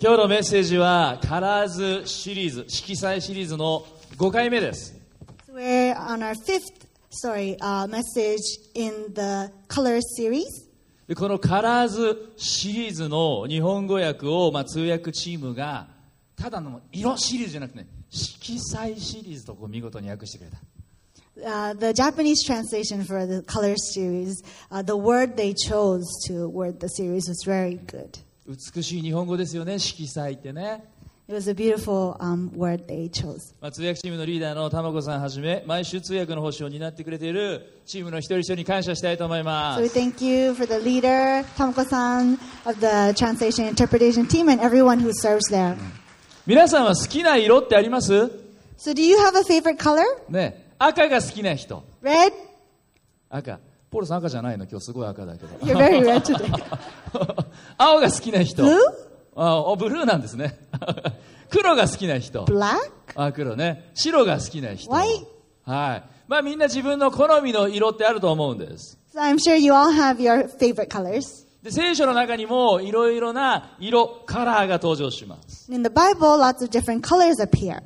今日のメッセージはカラーズシリーズ色彩シリーズの5回目です So we're on our fifth, sorry, uh, message in the color series. でこのカラーズシリーズの日本語訳を、まあ、通訳チームがただの色シリーズじゃなくてね色彩シリーズとこう見事に訳してくれた Uh, the Japanese translation for the color series, uh, the word they chose to word the series was very good. 美しい日本語ですよね色彩ってね、It was a beautiful um, word they chose. まあ、通訳チームのリーダーの玉子さんはじめ毎週通訳の星を担ってくれているチームの一人一人に感謝したいと思いま So we す thank you for the leader, Tamako-san, of the translation interpretation team, and everyone who serves there. 皆さんは好きな色ってあります So do you have a favorite color? ね赤が好きな人 Red? 赤ポールさん赤じゃないの？今日すごい赤だけど You're very red today. 青が好きな人 Blue? ブルーなんですね 黒が好きな人 Black? あ黒ね白が好きな人 White? はいまあみんな自分の好みの色ってあると思うんです So I'm sure you all have your favorite colors. で聖書の中にもいろいろな色カラーが登場します In the Bible, lots of different colors appear.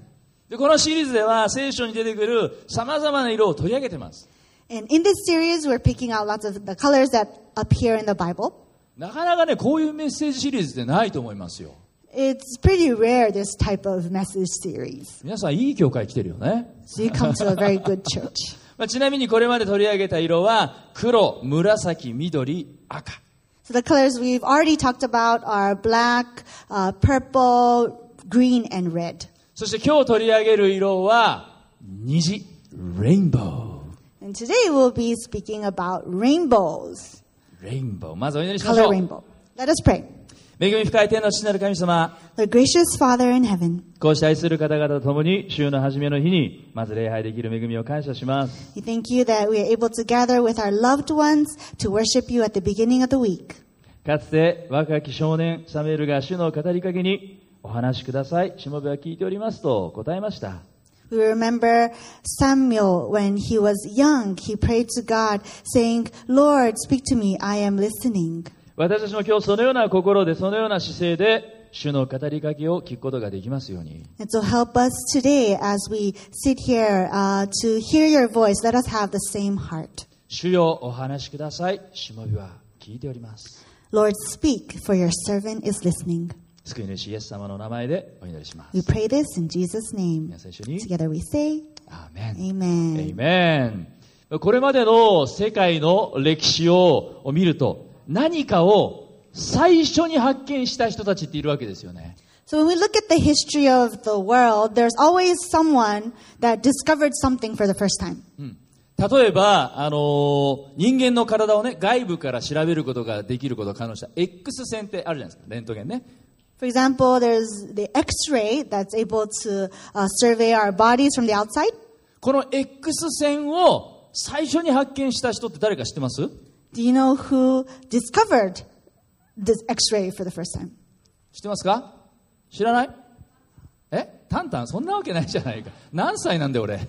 でこのシリーズでは聖書に出てくるさまざまな色を取り上げてます And in this series, we're picking out lots of the colors that appear in the Bible. なかなかねこういうメッセージシリーズってないと思いますよ It's pretty rare, this type of message series. 皆さんいい教会来てるよね So you come to a very good church. まあ、ちなみにこれまで取り上げた色は黒、紫、緑、赤。So the colors we've already talked about are black, uh, purple, green, and red. そして今日取り上げる色は虹、レインボー。And today we'll be speaking about rainbows, レインボー。まずお祈りしまし color ょう。rainbow. Let us pray. 恵み深い天の父なる神様、The gracious Father in heaven, こうして愛する方々と共に週の初めの日に、まず礼拝できる恵みを感謝します。we thank you that we are able to gather with our loved ones to worship you at the beginning of the week. かつて若き少年サムエルが主の語りかけに、お話しください。しもべは聞いておりますと答えました。We remember Samuel when he was young. He prayed to God, saying, Lord, speak to me. I am listening. 私たちも今日そのような心で、そのような姿勢で、主の語りかけを聞くことができますように。 And so help us today as we sit here uh, to hear your voice. Let us have the same heart. 主よお話しください。しもべは聞いております。 Lord, speak, for your servant is listening. 救い主イエス様の名前でお祈りします。We pray this in Jesus' name. 皆さん一緒に。Together we say, アーメン。Amen. エイメン。これまでの世界の歴史を見ると、何かを最初に発見した人たちっているわけですよね。So when we look at the history of the world, there's always someone that discovered something for the first time. 例えば、あのー人間の体をね、外部から調べることができることを可能した X 線ってあるじゃないですか、レントゲンね。For example, there's the X-ray that's able to uh, survey our bodies from the outside. この X 線を最初に発見した人って誰か知ってます Do you know who discovered this X-ray for the first time? 知ってますか知らないえタンタンそんなわけないじゃないか。何歳なんだよ俺。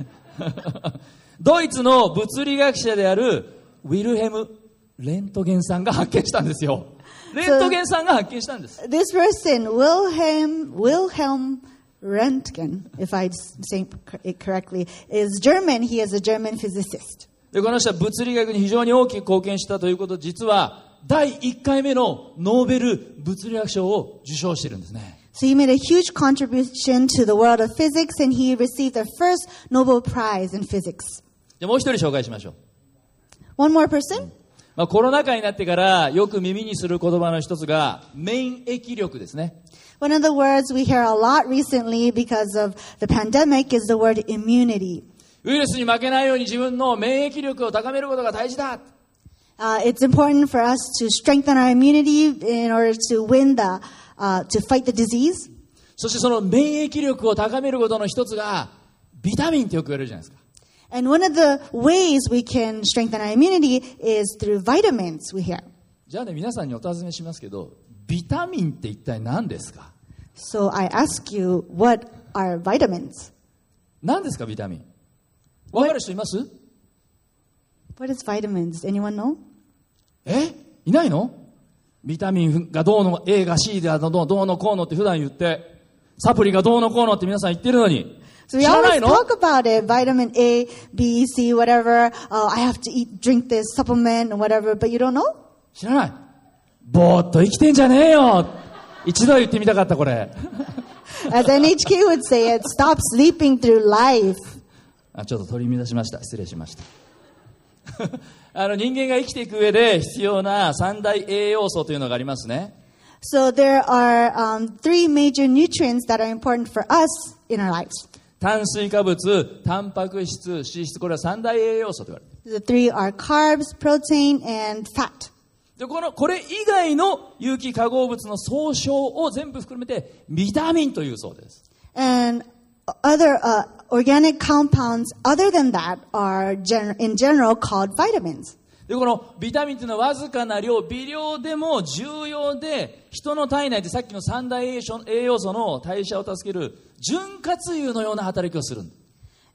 ドイツの物理学者であるウィルヘム・レントゲンさんが発見したんですよ。レントゲンさんが発見したんです。This person, Wilhelm, Wilhelm Röntgen, if I say it correctly, is German. He is a German physicist. で、この人は物理学に非常に大きく貢献したということ、実は第1回目のノーベル物理学賞を受賞しているんですね。So he made a huge contribution to the world of physics and he received the first Nobel Prize in physics. じゃあもう一人紹介しましょう。One more person? まあ、コロナ禍になってからよく耳にする言葉の一つが免疫力ですね。One of the words we hear a lot recently because of the pandemic is the word immunity. ウイルスに負けないように自分の免疫力を高めることが大事だ。Uh, it's important for us to strengthen our immunity in order to win the, uh, to fight the disease. そしてその免疫力を高めることの一つがビタミンってよく言われるじゃないですか。And one of the ways we can strengthen our immunity is through vitamins we hear. じゃあね、皆さんにお尋ねしますけど、ビタミンって一体何ですか So I ask you, what are vitamins? 何ですか、ビタミン。わかる人います What is vitamins? Anyone know? えいないのビタミンがどうの A が C でどうどうのこうのって普段言ってサプリがどうのこうのって皆さん言ってるのに So we always talk about it, vitamin A, B, C, whatever. Uh, I have to eat, drink this supplement and whatever, but you don't know? 知らないぼーっと生きてんじゃねえよ一度は言ってみたかったこれ As NHK would say it, stop sleeping through life. あちょっと取り乱しました失礼しましたあの人間が生きていく上で必要な三大栄養素というのがありますね So there are um, three major nutrients that are important for us in our lives. 炭水化物タンパク質脂質これは三大栄養素と言われる The three are carbs, protein, and fat. でこのこれ以外の有機化合物の総称を全部含めてビタミンというそうです And other uh, organic compounds other than that are gen- in general called vitamins. でこのビタミンというのはわずかな量微量でも重要で人の体内でさっきの三大栄養素の代謝を助ける潤滑油のような働きをする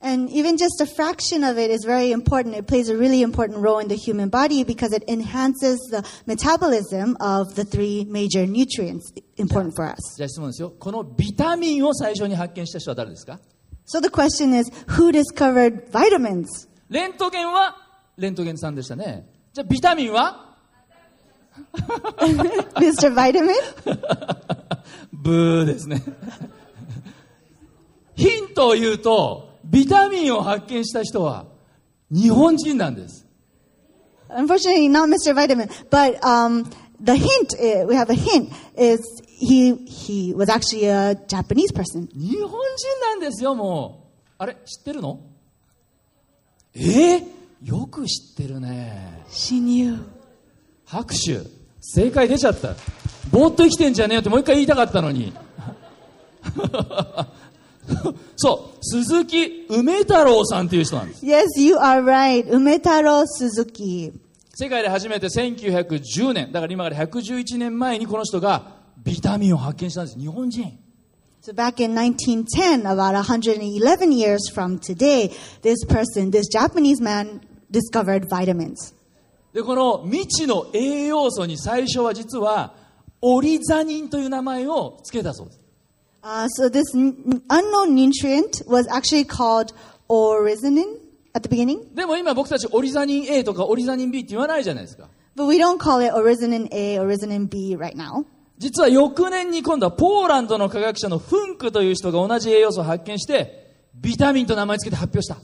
And even just a fraction of it is very important. It plays a really important role in the human body because it enhances the metabolism of the three major nutrients important for us. じゃあ質問ですよこのビタミンを最初に発見した人は誰ですか So the question is, who discovered vitamins? レントゲンはレントゲンさんでしたねじゃあビタミンは Mr. Vitamin? ブーですねヒントを言うとビタミンを発見した人は日本人なんです Unfortunately, not Mr. Vitamin. But um, the hint, uh, we have a hint, is he, he was actually a Japanese person. 日本人なんですよもうあれ知ってるのえー、よく知ってるね。She knew. 拍手。正解出ちゃった。ぼーっと生きてんじゃねえよってもう一回言いたかったのに。そう。鈴木梅太郎さんっていう人なんです。Yes, you are right. Umetaro Suzuki. 世界で初めて1910年。だから今から111年前にこの人がビタミンを発見したんです。日本人。So back in 1910, about 111 years from today, this person, this Japanese man, discovered vitamins. でこの未知の栄養素に最初は実はオリザニンという名前を付けたそうです Uh, so this unknown nutrient was actually called oryzanin at the beginning, でも今僕たちオリザニン A とかオリザニン B って言わないじゃないですか but we don't call it oryzanin A, oryzanin B right now. 実は翌年に今度はポーランドの科学者のフンクという人が同じ栄養素を発見してビタミンと名前付けて発表した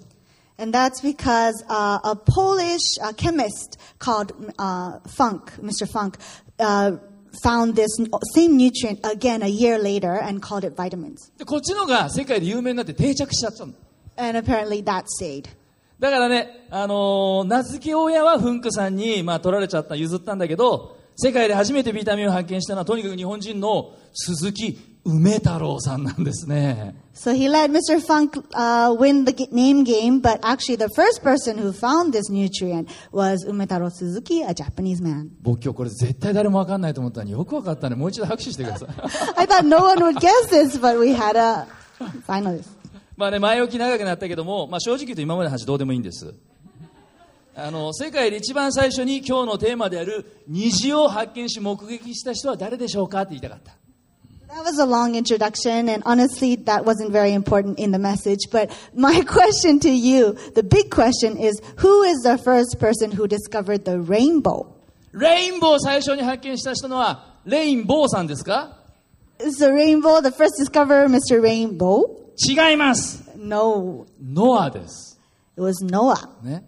And that's because uh, a Polish uh, chemist called uh, Funk, Mr. Funk, uh, found this same nutrient again a year later and called it vitamins. でこっちのが世界で有名になって定着しちゃった And apparently that stayed. だからね、あのー名付け親はフンクさんに、まあ、取られちゃった、譲ったんだけど、世界で初めてビタミンを発見したのは、とにかく日本人の鈴木梅太郎さんなんですね。僕今これ絶対誰もわかんないと思ったのによくわかったね。もう一度拍手してください。まあね、前置き長くなったけども、まあ正直言うと今までの話どうでもいいんです。あの世界で一番最初に今日のテーマである虹を発見し目撃した人は誰でしょうかって言いたかった。That was a long introduction, and honestly, that wasn't very important in the message. But my question to you, the big question is, who is the first person who discovered the rainbow? レインボーを最初に発見した人のは、レインボーさんですか Is the rainbow the first discoverer, Mr. Rainbow? 違います。 No, ノアです。 it was Noah. ね。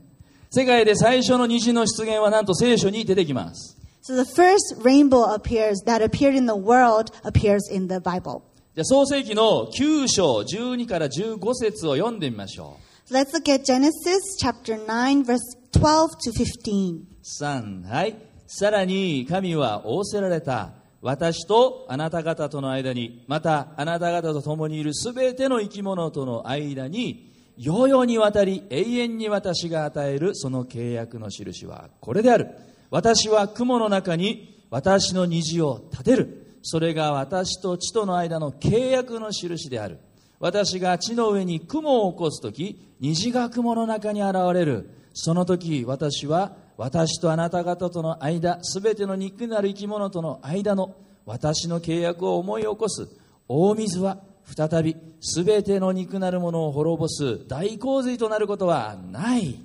世界で最初の虹の出現はなんと聖書に出てきます。 So the first rainbow appears that appeared in the world appears in the Bible. じゃあ創世記の9章12から15節を読んでみましょ Let's look at Genesis chapter 9, verse 12 to 15. う。3、はい。さらに神は仰せられた。私とあなた方との間に、またあなた方と共にいるすべての生き物との間に、世々にわたり永遠に私が与えるその契約の印はこれである。私は雲の中に私の虹を立てる。それが私と地との間の契約の印である。私が地の上に雲を起こすとき、虹が雲の中に現れる。その時、私は私とあなた方との間すべての肉なる生き物との間の私の契約を思い起こす大水は再びすべての肉なるものを滅ぼす大洪水となることはない。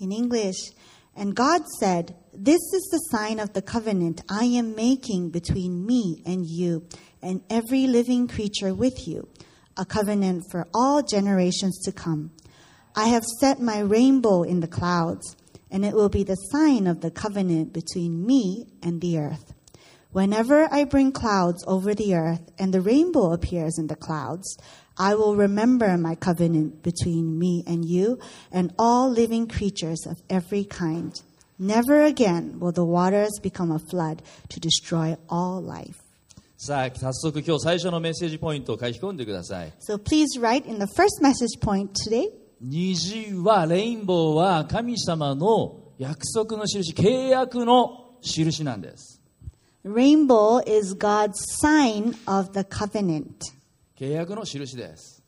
In English, and God said, This is the sign of the covenant I am making between me and you and every living creature with you, a covenant for all generations to come. I have set my rainbow in the clouds, and it will be the sign of the covenant between me and the earth. Whenever I bring clouds over the earth and the rainbow appears in the clouds, I will remember my covenant between me and you and all living creatures of every kind. Never again will the waters become a flood to destroy all life. さあ、早速今日最初のメッセージポイントを書き込んでください。So please write in the first message point today 虹は、レインボーは神様の約束の印、契約の印なんです。Rainbow is God's sign of the covenant. 契約の印です。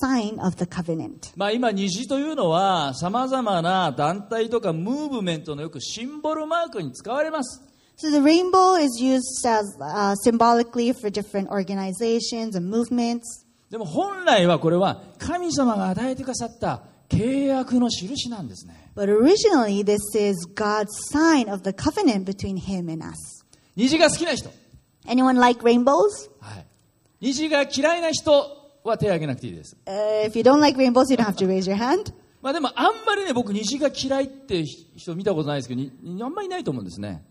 Sign of the covenant. まあ今、虹というのは様々な団体とかムーブメントのよくシンボルマークに使われます。So the rainbow is used as uh, symbolically for different organizations and movements. でも本来はこれは神様が与えてくださった契約の印なんですね。But originally, this is God's sign of the covenant between Him and us. 虹が好きな人。Anyone like rainbows? はい。虹が嫌いな人は手をげなくていいです。まあでもあんまりね僕虹が嫌いって人見たことないですけどあんまりいないと思うんですね。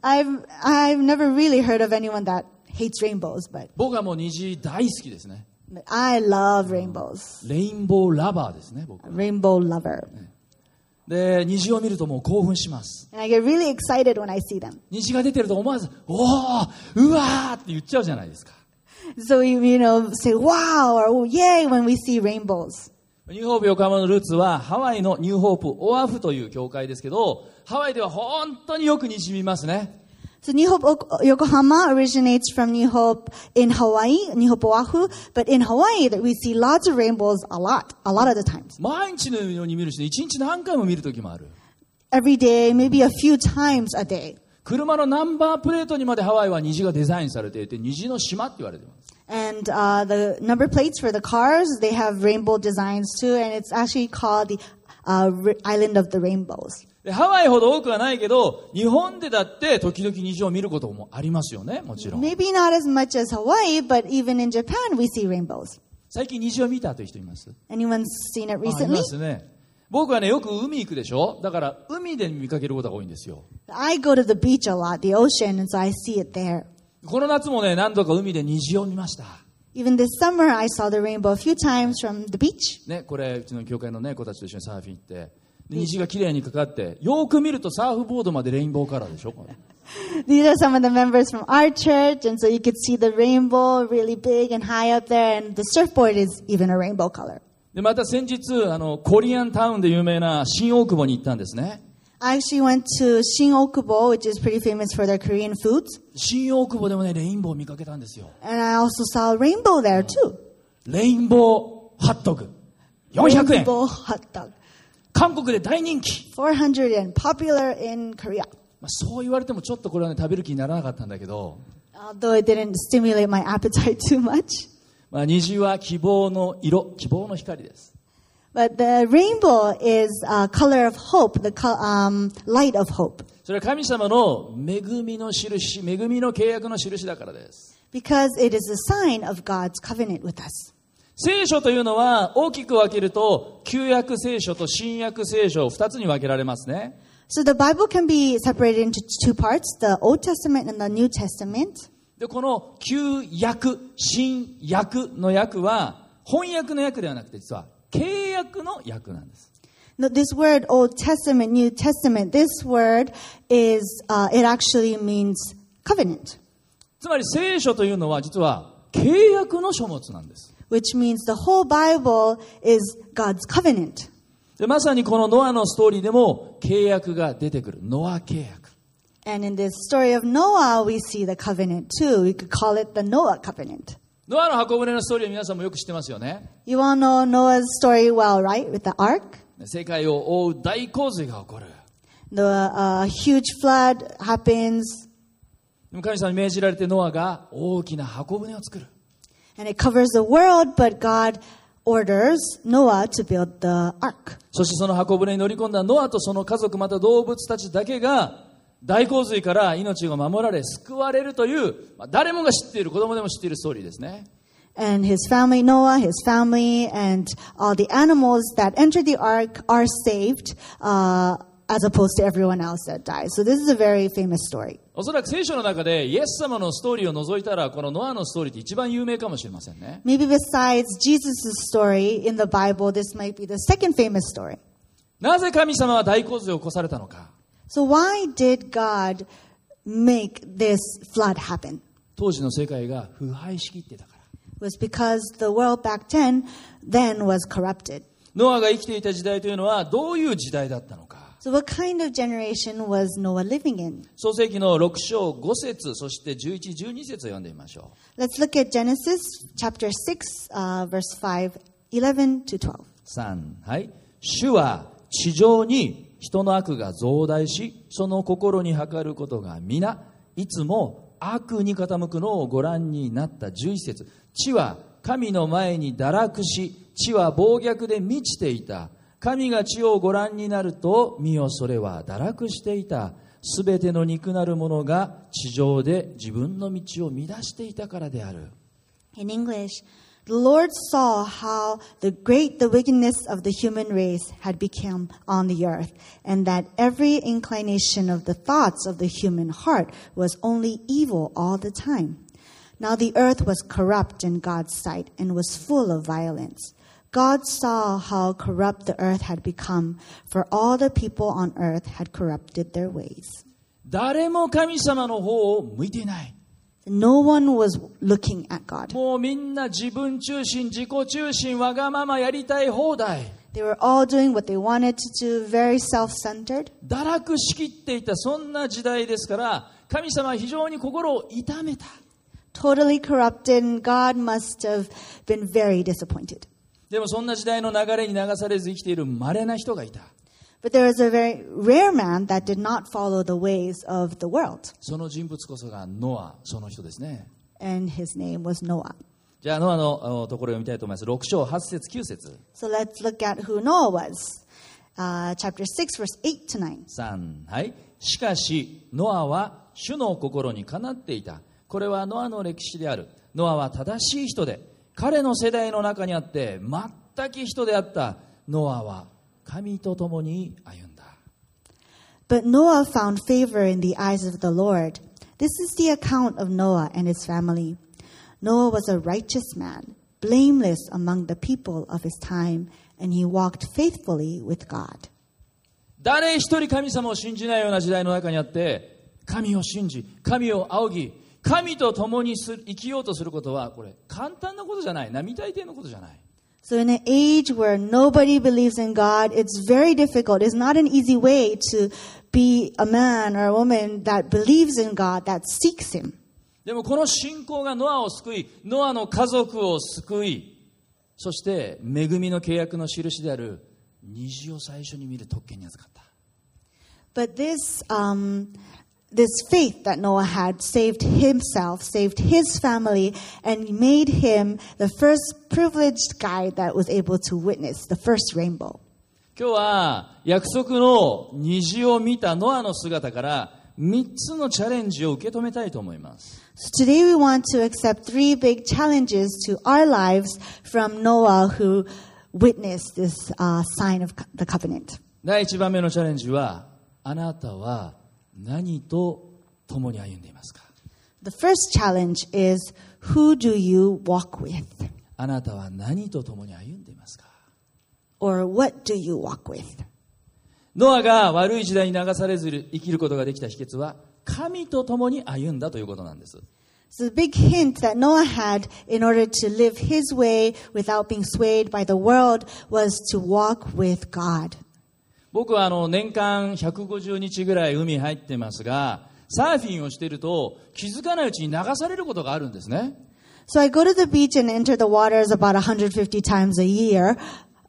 僕はもう虹大好きですね。I love ですね、虹を見るともう興奮します。虹が出てると思わず、おお、うわって言っちゃうじゃないですか。So you, you know, say wow or oh, yay when we see rainbows. ニューホープ横浜のルーツはハワイのニューホープオアフという教会ですけど、ハワイでは本当によく虹見ますね。 So New Hope Ok- Yokohama originates from New Hope in Hawaii, New Hope Oahu, but in Hawaii that we see lots of rainbows a lot, a lot of the times. 毎日のように見るし、一日何回も見る時もある。 Every day, maybe a few times a day. 車のナンバープレートにまでハワイは虹がデザインされていて、虹の島って言われてます。And uh, the number plates for the cars, they have rainbow designs too, and it's actually called the uh, Island of the Rainbows. でハワイほど多くはないけど、日本でだって時々虹を見ることもありますよね、もちろん。Maybe not as much as Hawaii, but even in Japan, we see rainbows. 最近虹を見たという人います Anyone seen it あい recently? ますね。僕はね、よく海行くでしょだから海で見かけることが多いんですよ。I go to the beach a lot, the ocean, and so I see it there. この夏もね、何度か海で虹を見ました。Even this summer, I saw the rainbow a few times from the beach. ね、これ、うちの教会のね、子たちと一緒にサーフィン行って、で虹が綺麗にかかって、よーく見るとサーフボードまでレインボーカラーでしょこれ These are some of the members from our church, and so you could see the rainbow really big and high up there, and the surfboard is even a rainbow color. でまた先日あの、コリアンタウンで有名な新大久保に行ったんですね。新大久保でもね、レインボーを見かけたんですよ。レインボーハットグ。400円。韓国で大人気。まあ。そう言われてもちょっとこれはね、食べる気にならなかったんだけど。まあ、虹は希望の色、希望の光です。But the rainbow is a color of hope, the co- um, light of hope. それは神様の恵みの印、恵みの契約の印だからです。Because it is a sign of God's covenant with us. 聖書というのは大きく分けると、旧約聖書と新約聖書二つに分けられますね。So the Bible can be separated into two parts, the Old Testament and the New Testament. で、この旧約、新約の訳は、翻訳の訳ではなくて、実は契約の訳なんです。No, This word Old Testament, New Testament, this word is, uh, it actually means covenant, つまり聖書というのは実は契約の書物なんです。which means the whole Bible is God's covenant. でまさにこのノアのストーリーでも契約が出てくる。ノア契約。And in this story of Noah, we see the covenant too. We could call it the Noah covenant. ノアの箱舟のストーリーは皆さんもよく知ってますよね。You all know Noah's story well, right? With the ark. 世界を覆う大洪水が起こる。The uh, huge flood happens, でも神様に命じられてノアが大きな箱舟を作る。and it covers the world, but God orders Noah to build the ark. そしてその箱舟に乗り込んだノアとその家族また動物たちだけが大洪水から命が守られ救われるという、まあ誰もが知っている子供でも知っているストーリーですね。And his family, Noah, his family, and all the animals that entered the ark are saved, uh, as opposed to everyone else that died. So this is a very famous story. おそらく聖書の中でイエス様のストーリーを除いたらこのノアのストーリーって一番有名かもしれませんね。Maybe besides Jesus' story in the Bible, this might be the second famous story. なぜ神様は大洪水を起こされたのか。So why did God make this flood happen? 当時の世界が腐敗しきってたから。Was because the world back then then was corrupted. ノアが生きていた時代というのはどういう時代だったのか。So what kind of generation was Noah living in? 創世紀の6章5節そして11、12節を読んでみましょう。Let's look at Genesis chapter 6, uh, verse 5, 11 to 12. 3はい主は地上に人の悪が増大しその心に計ることが皆いつも悪に傾くのをご覧になった11節。地は神の前に堕落し地は暴虐で満ちていた。神が地をご覧になると見よそれは堕落していた。すべての肉なるものが地上で自分の道を乱していたからである。In English, the Lord saw how the great the wickedness of the human race had become on the earth, and that every inclination of the thoughts of the human heart was only evil all the time. Now the earth was corrupt in God's sight and was full of violence. God saw how corrupt the earth had become, for all the people on earth had corrupted their ways. 誰も神様の方を向いていない No one was looking at God. もうみんな自分中心、自己中心、わがままやりたい放題。They were all doing what they wanted to do, very self centered. 堕落しきっていた、そんな時代ですから、神様は非常に心を痛めた。totally corrupted, and God must have been very disappointed. でもそんな時代の流れに流されず生きている稀な人がいた。But there was a very rare man that did not follow the ways of the world, その人物こそがノア、その人ですね。and his name was Noah. じゃあノアのおところを読みたいと思います。6章8節9節 So let's look at who Noah was. Uh, chapter 6, verse 8 to 9. 3はいしかしノアは主の心にかなっていたこれはノアの歴史であるノアは正しい人で彼の世代の中にあって全く人であったノアは神と共に歩んだ But Noah found favor in the eyes of the Lord. This is the account of Noah and his family. Noah was a righteous man, blameless among the people of his time, and he walked faithfully with God. 誰一人神様を信じないような時代の中にあって神を信じ神を仰ぎ神と共にする生きようとすることはこれ簡単なことじゃない並大抵のことじゃない So in an age where nobody believes in God, it's very difficult. It's not an easy way to be a man or a woman that believes in God, that seeks Him. でもこの信仰がノアを救い、ノアの家族を救い、そして恵みの契約の印である虹を最初に見る特権に預かった。But this, um, this faith that Noah had saved himself, saved his family, and made him the first privileged guy that was able to witness the first rainbow. 今日は約束の虹を見たノアの姿から3つのチャレンジを受け止めたいと思います。 So today we want to accept three big challenges to our lives from Noah who witnessed this uh, sign of co- the covenant. 第1番目のチャレンジは、あなたは 何と共に歩んでいますか The first challenge is who do you walk with? あなたは何と共に歩んでいますか Or what do you walk with? ノアが悪い時代に流されず生きることができた秘訣は神と共に歩んだということなんです So the big hint that Noah had in order to live his way without being swayed by the world was to walk with God. 僕はあの年間150日ぐらい海入ってますがサーフィンをしていると気づかないうちに流されることがあるんですね So I go to the beach and enter the waters about 150 times a year.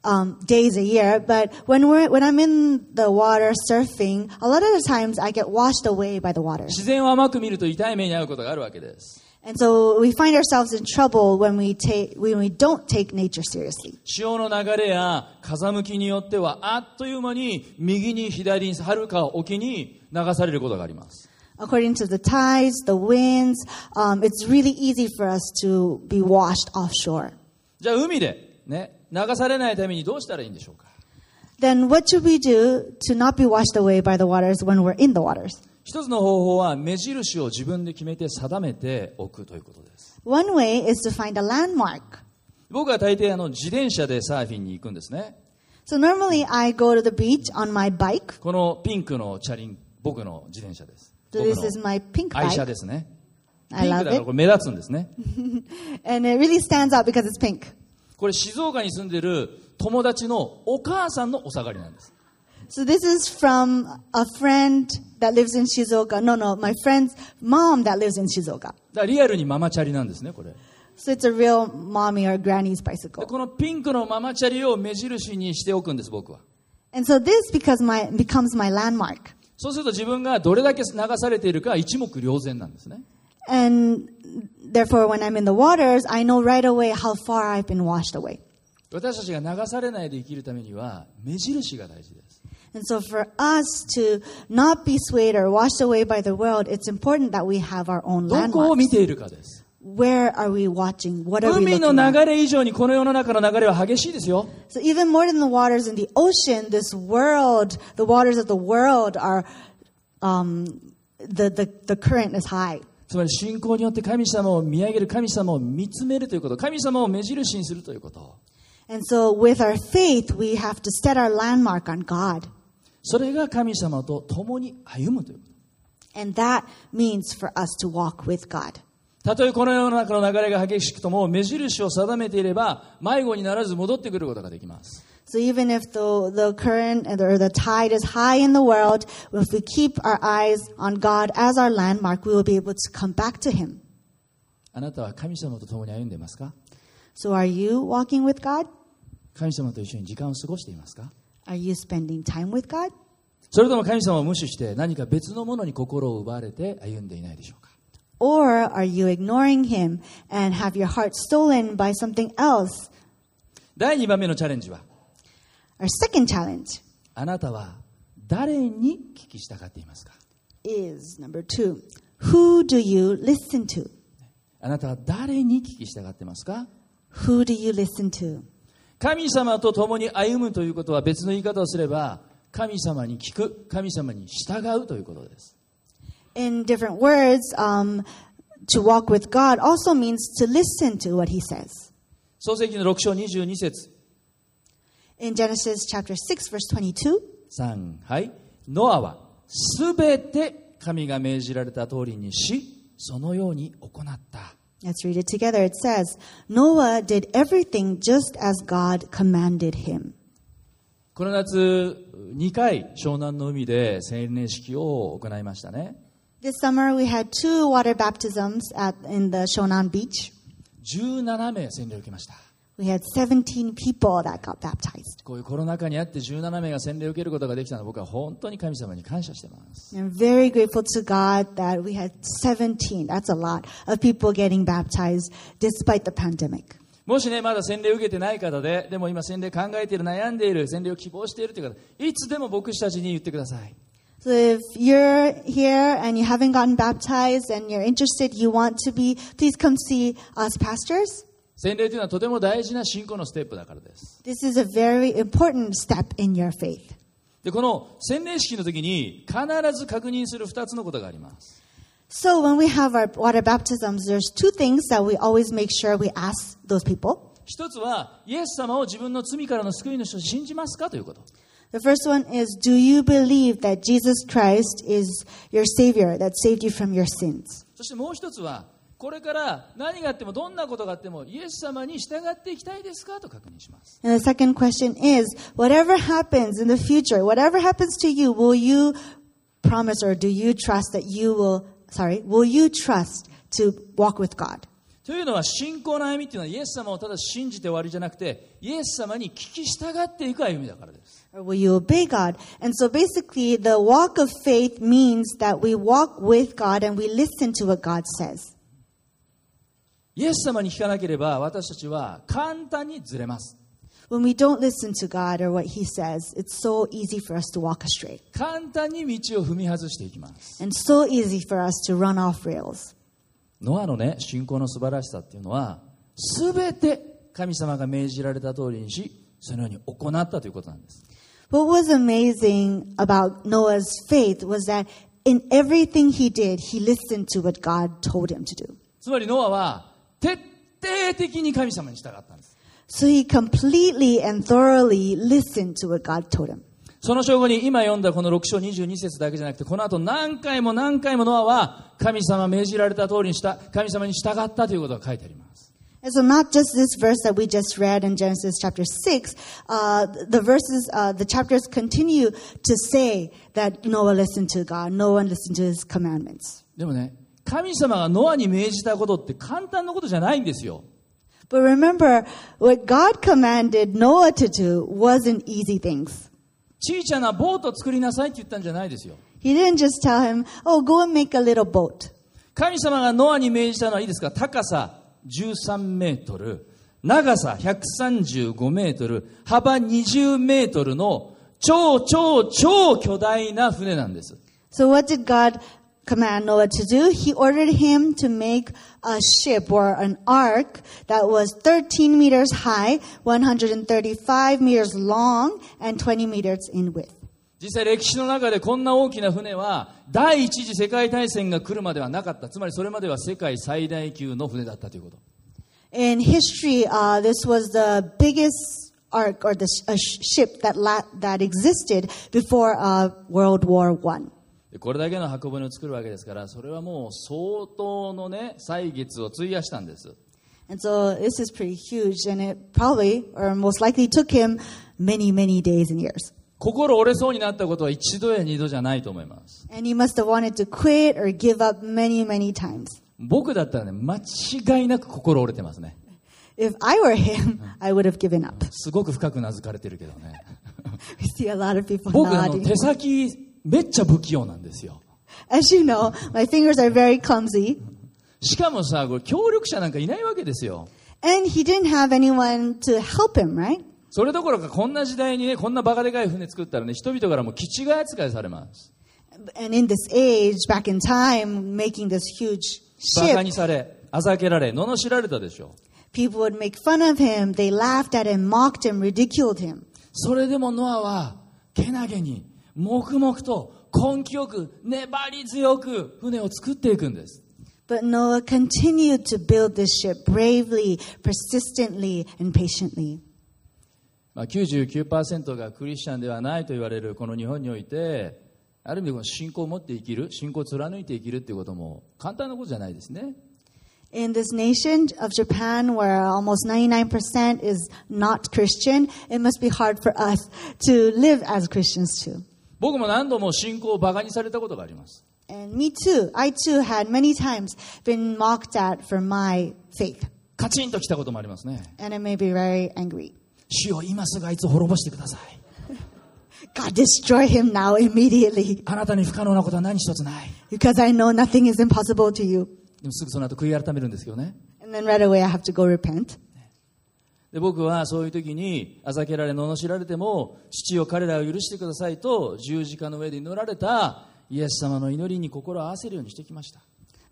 um, days a year. But when we're when I'm in the water surfing, a lot of the times I get washed away by the water. 自然を甘く見ると痛い目に遭うことがあるわけです。And so we find ourselves in trouble when we take when we don't take nature seriously. 潮の流れや風向きによってはあっという間に右に左に遥か沖に流されることがあります。 According to the tides, the winds, um, it's really easy for us to be washed offshore. じゃあ海でね、流されないためにどうしたらいいんでしょうか Then what should we do to not be washed away by the waters when we're in the waters? 一つの方法は目印を自分で決めて定めておくということです。One way is to find a landmark. 僕は大抵あの自転車でサーフィンに行くんですね。So normally I go to the beach on my bike. このピンクのチャリン、僕の自転車です。So 僕 this is の my pink 愛車.ですね。ピン I クだ love から it. これ目立つんですね。And it really stands out because it's pink. これ静岡に住んでる友達のお母さんのお下がりなんです。So this is from a friend that lives in Shizuoka. No, no, my friend's mom that lives in Shizuoka. だからリアルにママチャリなんですね、これ。 So it's a real mommy or granny's で bicycle. このピンクのママチャリを目印にしておくんです、僕は。 And so this because my, becomes my landmark. そうすると自分がどれだけ流されているか一目瞭然なんですね。 And therefore, when I'm in the waters, I know right away how far I've been washed away. 私たちが流されないで生きるためには目印が大事です。 す。And so for us to not be swayed or washed away by the world, it's important that we have our own どこを landmarks. 見ているかです。 Where are we watching? What are we 海の looking 流 at? れ以上にこの世の中の流れは激しいですよ。 So even more than the waters in the ocean, this world, the waters of the world are, um, the, the, the current is high. つまり信仰によって神様を見上げる、神様を見つめるということ、神様を目印にするということ。 And so with our faith, we have to set our landmark on God. それが神様と共に歩むというこ And that means for us to walk with God. と。たとえこの世の中の流れが激しくとも、目印を定めていれば、迷子にならず戻ってくることができます。So even if the, the current or the tide is high in the world, if we keep our eyes on God as our landmark, we will be able to come back to Him. あなたは神様と共に歩んでいますか So are you walking with God? 神様と一緒に時間を過ごしていますか Are you spending time with God? それとも神様を無視して何か別のものに心を奪われて歩んでいないでしょうか Or are you ignoring Him and have your heart stolen by something else? 第2番目のチャレンジは Our second challenge あなたは誰に聞き従っていますか is number two. Who do you listen to? あなたは誰に聞き従っていますか Who do you listen to? 神様と共に歩むということは別の言い方をすれば神様に聞く神様に従うということです In different words, um, to walk with God also means to listen to what He says. 創世記の6章22節 In Genesis chapter 6, verse 22, 3はいノアはすべて神が命じられた通りにしそのように行った let's read it together. It says, Noah did everything just as God commanded him. この夏2回湘南の海で洗礼式を行いましたね This summer, we had two water baptisms at, in the Shonan beach. 17名洗礼を受けました We had 17 people that got baptized. こういうコロナ禍にあって17名が洗礼を受けることができたのは僕は本当に神様に感謝してます I'm very grateful to God that we had 17, that's a lot, of people getting baptized despite the pandemic. もしね、まだ洗礼を受けてない方で、でも今洗礼考えている、悩んでいる、洗礼を希望しているという方、いつでも牧師たちに言ってください。 So if you're here and you haven't gotten baptized and you're interested, you want to be, please come see us pastors. 洗礼というのはとても大事な信仰のステップだからです。This is a very important step in your faith. で、この洗礼式の時に必ず確認する2つのことがあります。So when we have our water baptisms, there's two things that we always make sure we ask those people. 一つは、イエス様を自分の罪からの救い主と信じますかということ。The first one is, do you believe that Jesus Christ is your Savior that saved you from your sins? そしてもう一つは、これから何があってもどんなことがあってもイエス様に従っていきたいですかと確認します。 And the second question is, whatever happens in the future, whatever happens to you, will you promise or do you trust that you will, sorry, will you trust to walk with God? というのは信仰の歩みっていうのはイエス様をただ信じて終わりじゃなくてイエス様に聞き従っていく歩みだからです Or will you obey God? And so basically, the walk of faith means that we walk with God and we listen to what God says. イエス様に聞かなければ私たちは簡単にずれます When we don't listen to God or what He says, it's so easy for us to walk astray 簡単に道を踏み外していきます and so easy for us to run off rails. ノアのね信仰の素晴らしさっていうのは全て神様が命じられた通りにしそのように行ったということなんです What was amazing about Noah's faith was that in everything he did, he listened to what God told him to do. つまりノアは徹底的に神様に従ったんです So he completely and thoroughly listened to what God told him. その証拠に今読んだこの6章22節だけじゃなくてこの後何回も何回もノアは神様命じられた通りにした神様に従ったということが書いてあります so not just this verse that we just read in Genesis chapter 6, uh, the verses, uh, the chapters continue to say that Noah listened to God, Noah listened to his commandments. でもね神様がノアに命じたことって簡単なことじゃないんですよ But remember, what God commanded Noah to do wasn't easy things. 小さなボートを作りなさいって言ったんじゃないですよ He didn't just tell him, oh, go and make a little boat. 神様がノアに命じたのはいいですか高さ13メートル長さ135メートル幅20メートルの超超超巨大な船なんです So what did God command Noah to do? He ordered him to make a ship or an ark that was 13 meters high, 135 meters long, and 20 meters in width. 実際歴史の中でこんな大きな船は第一次世界大戦が来るまではなかったつまりそれまでは世界最大級の船だったということ In history, uh, this was the biggest ark or the sh- a sh- ship that la- that existed before uh, World War One. でこれだけの箱舟を作るわけですからそれはもう相当のね歳月を費やしたんです And so this is pretty huge, and it probably or most likely took him many, many days and years. 心折れそうになったことは一度や二度じゃないと思います And he must have wanted to quit or give up many, many times. 僕だったらね間違いなく心折れてますね If I were him, I would have given up. すごく深く名付かれてるけどね We see a lot of people 僕あの.手先めっちゃ不器用なんですよ As you know, my fingers are very clumsy. しかもさこれ協力者なんかいないわけですよ And he didn't have anyone to help him, right? それどころかこんな時代にねこんなバカでかい船作ったらね人々からもう気違い扱いされます And in this age, back in time, making this huge バカ ship, にされあざけられ罵られたでしょ people would make fun of him. They laughed at him, mocked him, ridiculed him. それでもノアはけなげに黙々と根気よく粘り強く船を作っていくんです But Noah continued to build this ship bravely, persistently, and patiently. まあ、99%がクリスチャンではないと言われるこの日本においてある意味この信仰を持って生きる信仰を貫いて生きるっていうことも簡単なことじゃないですね In this nation of Japan, where almost 99% is not Christian, it must be hard for us to live as Christians too. 僕も何度も信仰をバカにされたことがあります And me too. I too had many times been mocked at for my faith. カチンときたこともありますね And it made me very angry. 主よ今すぐあいつを滅ぼしてください God, destroy him now immediately あなたに不可能なことは何一つない because I know nothing is impossible to you. でもすぐその後悔い改めるんですけどね And then right away I have to go repent. で僕はそういう時にあざけられ罵られても父よ彼らを許してくださいと十字架の上で祈られたイエス様の祈りに心を合わせるようにしてきました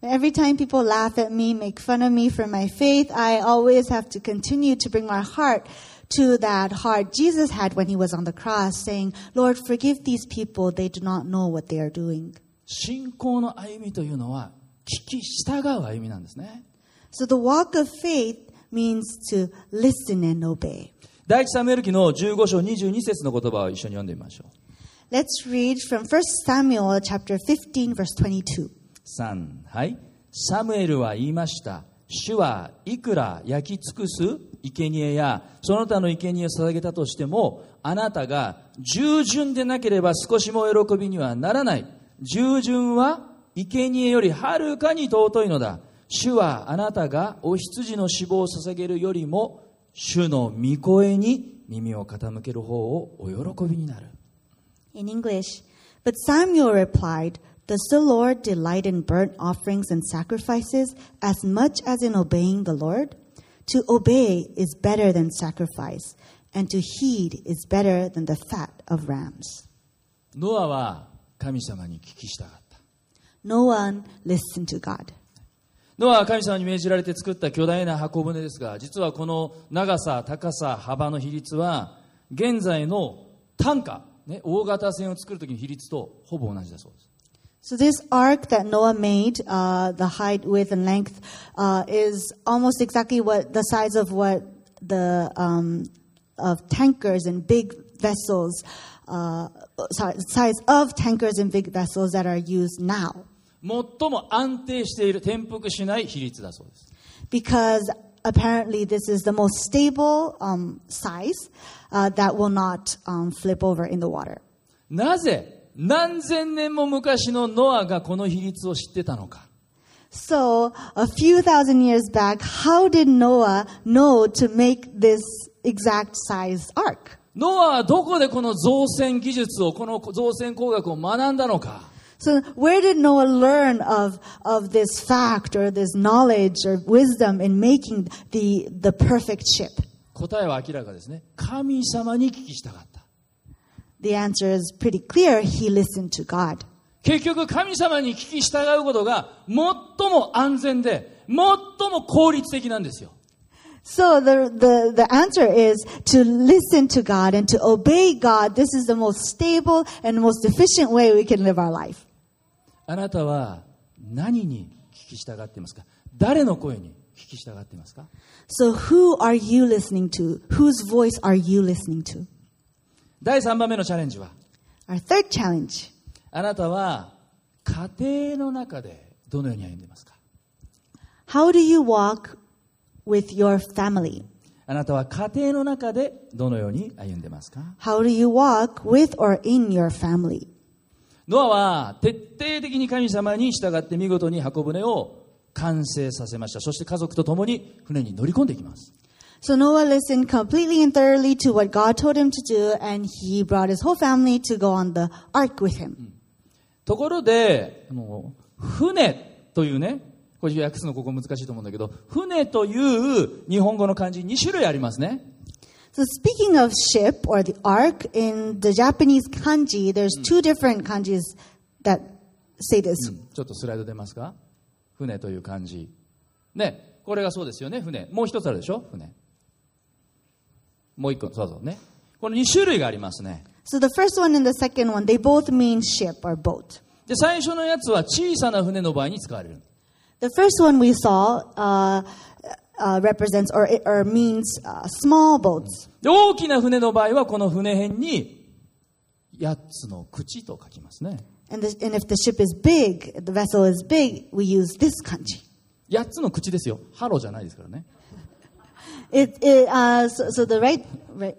Every time people laugh at me, make fun of me for my faith, I always have to continue to bring my heart to that heart Jesus had when he was on the cross, saying, Lord, forgive these people. They do not know what they are doing. 信仰の歩みというのは聞き従う歩みなんですね So the walk of faith means to listen and obey. 第一サムエル記の15章22節の言葉を一緒に読んでみましょう。Let's read from 1 Samuel chapter 15 verse 22. 3はい。サムエルは言いました。主はいくら焼き尽くす生贄やその他の生贄を捧げたとしてもあなたが従順でなければ少しも喜びにはならない。従順は生贄よりはるかに尊いのだ主はあなたがお羊の脂肪を捧げるよりも主の御声に耳を傾ける方をお喜びになる In English, but Samuel replied, Does the Lord delight in burnt offerings and sacrifices as much as in obeying the Lord? To obey is better than sacrifice, and to heed is better than the fat of rams. ノアは神様に聞き従った No one listened to God. ノアは神様に命じられて作った巨大な箱舟ですが実はこの長さ高さ幅の比率は現在の単価、ね、大型船を作る時の比率とほぼ同じだそうです So this ark that Noah made, uh, the height, width, and length, uh, is almost exactly what the size of what the um, of tankers and big vessels, uh, sorry, size of tankers and big vessels that are used now. 最も安定している転覆しない比率だそうです Because apparently this is the most stable um, size uh, that will not um, flip over in the water. なぜ何千年も昔のノアがこの比率を知ってたのか So, a few thousand years back, how did Noah know to make this exact size ark? ノアはどこでこの造船技術をこの造船工学を学んだのか So, where did Noah learn of, of this fact or this knowledge or wisdom in making the, the perfect ship? 答えは明らかですね神様に聞きしたかった The answer is pretty clear. He listened to God. 結局神様に聞き従うことが最も安全で最も効率的なんですよ So the, the, the answer is to listen to God and to obey God. This is the most stable and most efficient way we can live our life. あなたは何に聞き従っていますか誰の声に聞き従っていますか So who are you listening to? Whose voice are you listening to? 第3番目のチャレンジは Our third challenge. あなたは家庭の中でどのように歩んでいますか How do you walk with your family? あなたは家庭の中でどのように歩んでいますか How do you walk with or in your family? ノアは徹底的に神様に従って見事に箱舟を完成させましたそして家族と共に船に乗り込んでいきます So Noah listened completely and thoroughly to what God told him to do, and he brought his whole family to go on the ark with him. ところであの船というねこれ訳すのここ難しいと思うんだけど船という日本語の漢字2種類ありますね So speaking of ship or the ark, in the Japanese kanji, there's two different kanjis that say this. ちょっとスライド出ますか船という漢字ねこれがそうですよね船もう一つあるでしょ船もう一個そうそうねこの2種類がありますね So the first one and the second one, they both mean ship or boat. で最初のやつは小さな船の場合に使われる The first one we saw uh, uh, represents or, or means uh, small boats. で大きな船の場合はこの船辺に8つの口と書きますね And, the, and if the ship is big, the vessel is big, we use this kanji. 8つの口ですよハロじゃないですからね It, it, uh, so, so the right, right,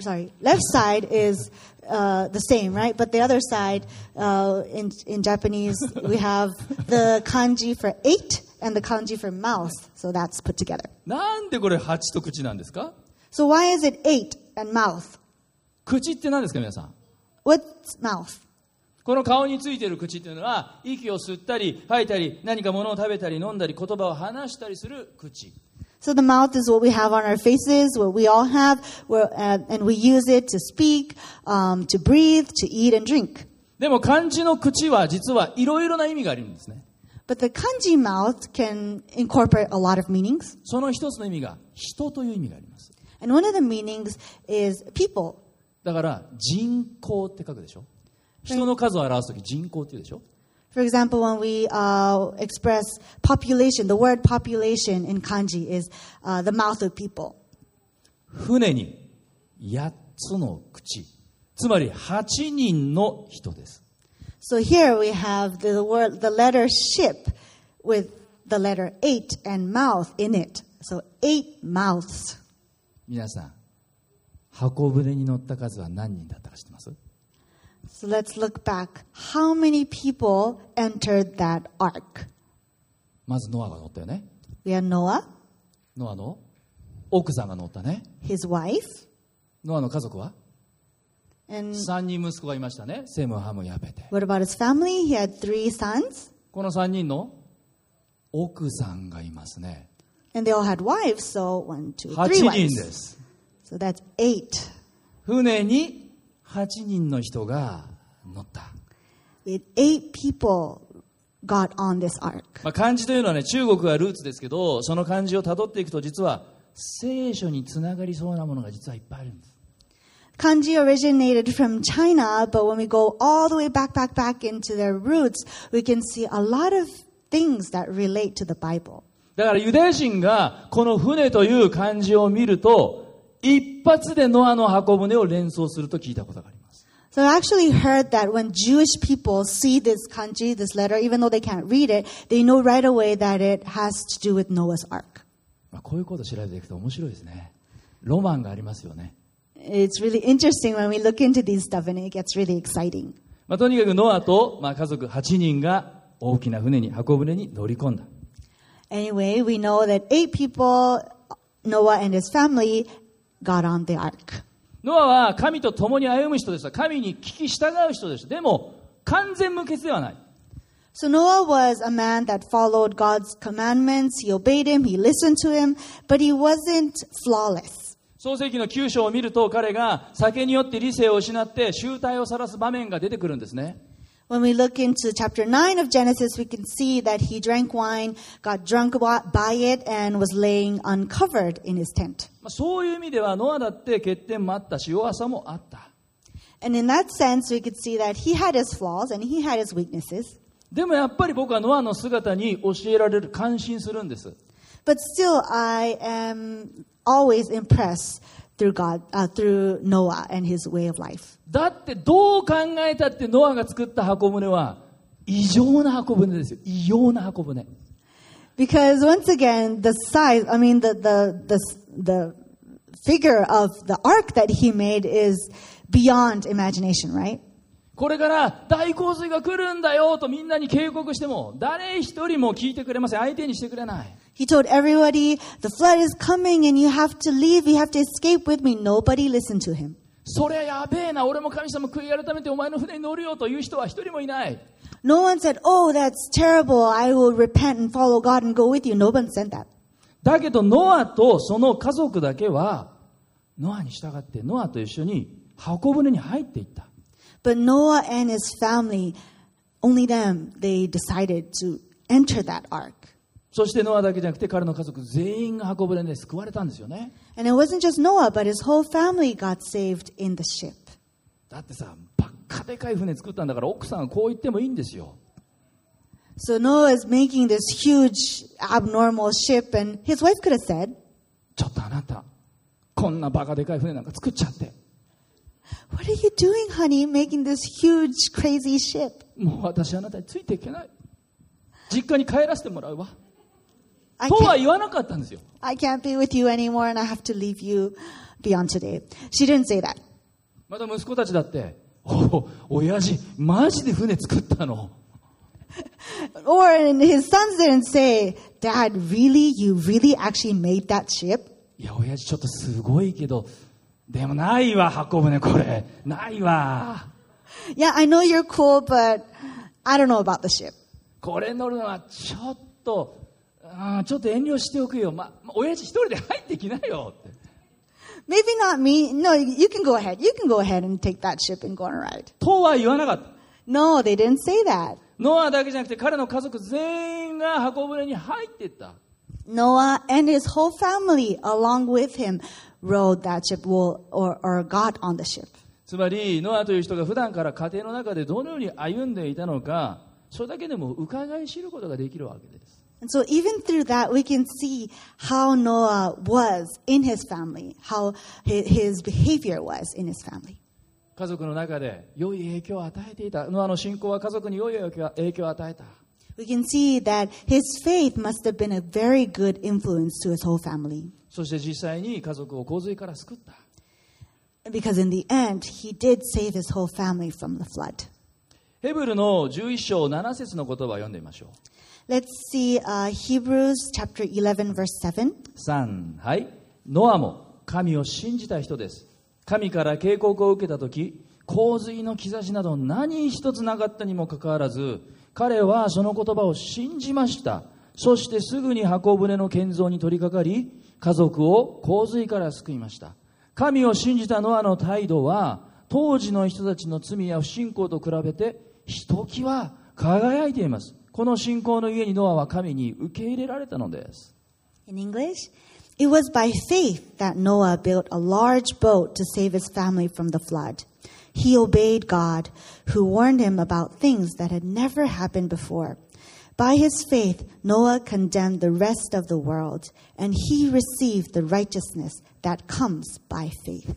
sorry, left side is uh, the same, right? But the other side, uh, in, in Japanese, we have the kanji for eight and the kanji for mouth. So that's put together. なんでこれ8と口なんですか So why is it eight and mouth? 口って何ですか皆さん What's mouth? この顔についている口っていうのは息を吸ったり吐いたり何か物を食べたり飲んだり言葉を話したりする口 So the mouth is what we have on our faces, what we all have, where, uh, and we use it to speak, um, to breathe, to eat and drink. でも漢字の口は実はいろいろな意味があるんですね But the kanji mouth can incorporate a lot of meanings. その一つの意味が人という意味があります And one of the meanings is people. だから人口って書くでしょ人の数を表す時人口って言うでしょ For example, when we uh, express population, the word population in kanji is uh, the mouth of people. 船に8つの口つまり8人の人です So here we have the word, the letter ship with the letter eight and mouth in it. So eight mouths. 皆さん箱舟に乗った数は何人だったか知ってます So let's look back. How many people entered that ark? まずノアが乗ったよね We had Noah, ノアの奥さんが乗ったね his wife, ノアの家族は and 3人息子がいましたねセムハムヤペテ what about his family? He had three sons, この3人の奥さんがいますね and they all had wives, so one, two, 8 three 人 wives. です So that's eight. 船に8人の人が乗った、had eight people got on this ark. まあ、漢字というのはね中国がルーツですけどその漢字をたどっていくと実は聖書につながりそうなものが実はいっぱいあるんです Kanji originated from China, but when we go all the way back, back, back into their roots, we can see a lot of things that relate to the Bible. だからユダヤ人がこの船という漢字を見ると一発でノアの箱舟を連想すると聞いたことがあります So I actually heard that when Jewish people see this kanji, this letter, even though they can't read it, they know right away that it has to do with Noah's ark. まあ、こういうことを調べていくと面白いですねロマンがありますよね、 It's really interesting when we look into these stuff and it gets really exciting. まあ、とにかくノアと、まあ、家族8人が大きな船に箱舟に乗り込んだ Anyway, we know that eight people, Noah and his family, got on the ark. ノアは神と共に歩む人でした神に聞き従う人でしたでも完全無欠ではない So Noah was a man that followed God's commandments. He obeyed him. He listened to him, but he wasn't flawless. 創世記の9章を見ると彼が酒によって理性を失って醜態を晒す場面が出てくるんですね When we look into chapter 9 of Genesis, we can see that he drank wine, got drunk wa- by it, and was laying uncovered in his tent. まあそういう意味ではノアだって欠点もあったし弱さもあった And in that sense, we could see that he had his flaws and he had his weaknesses. でもやっぱり僕はノアの姿に教えられる感心するんです But still, I am always impressed through God, uh, through Noah and his way of life. だってどう考えたってノアが作った箱舟は異常な箱舟ですよ異様な箱舟 Because once again, the size, I mean, the, the, the, the figure of the ark that he made is beyond imagination, right? これから大洪水が来るんだよとみんなに警告しても誰一人も聞いてくれません相手にしてくれない He told everybody, the flood is coming and you have to leave, you have to escape with me. Nobody listened to him. そりゃやべえな俺も神様悔い改めてお前の船に乗るよという人は一人もいない No one said, oh, that's terrible. I will repent and follow God and go with you. No one said that. だけどノアとその家族だけはノアに従ってノアと一緒に箱舟に入っていった But Noah and his family, only them, they decided to enter that ark. そしてノアだけじゃなくて彼の家族全員が運ぶで救われたんですよね。だってさ、ばっかでかい船作ったんだから奥さんはこう言ってもいいんですよ。So、said, ちょっとあなた、こんなバカでかい船なんか作っちゃって。What are もう私あなたについていけない。実家に帰らせてもらうわ。I とは言わなかったんですよ I can't be with you anymore, and I have to leave you beyond today. She didn't say that. また息子たちだってお親父マジで船作ったの Or his sons didn't say, Dad, really? You really actually made that ship? いや親父ちょっとすごいけどでもないわ箱舟これないわ Yeah, I know you're cool, but I don't know about the ship. これ乗るのはちょっとあーちょっと遠慮しておくよまま親父一人で入ってきなよって Maybe not me. No, you can go ahead. You can go ahead and take that ship and go on a ride. とは言わなかった No, they didn't say that. ノアだけじゃなくて彼の家族全員が箱舟に入っていった Noah and his whole family, along with him, rode that ship or, or got on the ship. つまりノアという人が普段から家庭の中でどのように歩んでいたのかそれだけでも伺い知ることができるわけです And so even through that, we can see how Noah was in his family, how his, his behavior was in his family. 家族の中で良い影響を与えていたノアの信仰は家族に良い影響影響を与えた We can see that his faith must have been a very good influence to his whole family. そして実際に家族を洪水から救った Because in the end, he did save his whole family from the flood. ヘブルの11章7節の言葉を読んでみましょう。 Let's see uh, Hebrews chapter 11, verse 7. 3はい。ノアも神を信じた人です。神から警告を受けた時洪水の兆しなど何一つなかったにもかかわらず彼はその言葉を信じました。そしてすぐに箱舟の建造に取り掛かり家族を洪水から救いました。神を信じたノアの態度は当時の人たちの罪や不信仰と比べてひときわ輝いています。この信仰の家にノアは神に受け入れられたのです In English, it was by faith that Noah built a large boat to save his family from the flood. He obeyed God, who warned him about things that had never happened before. By his faith, Noah condemned the rest of the world, and he received the righteousness that comes by faith.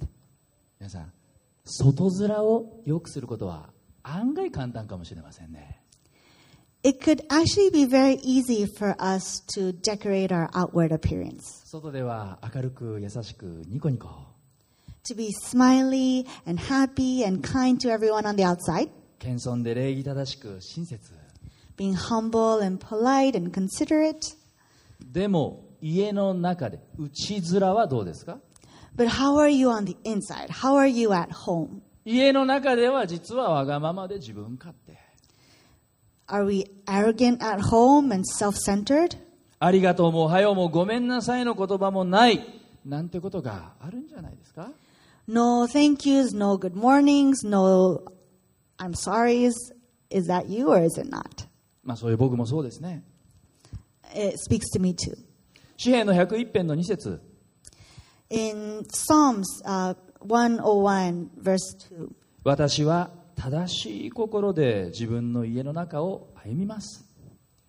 皆さん外面を良くすることは案外簡単かもしれませんね It could actually be very easy for us to decorate our outward appearance, 外では明るく優しくニコニコ to be smiley and happy and kind to everyone on the outside. 謙遜で礼儀正しく親切 being humble and polite and considerate. でも家の中で内面はどうですか But how are you on the inside? How are you at home? 家の中では実はわがままで自分勝手 Are we arrogant at home and self centered? ありがとうもおはようもごめんなさいの言葉もないなんてことがあるんじゃないですか No thank yous, no good mornings, no I'm sorry's. Is that you or is it not? まあそういう僕もそうですね It speaks to me too. 詩篇の101編の2節 In Psalms uh, 101, verse 2, 私は正しい心で自分の家の中を歩みます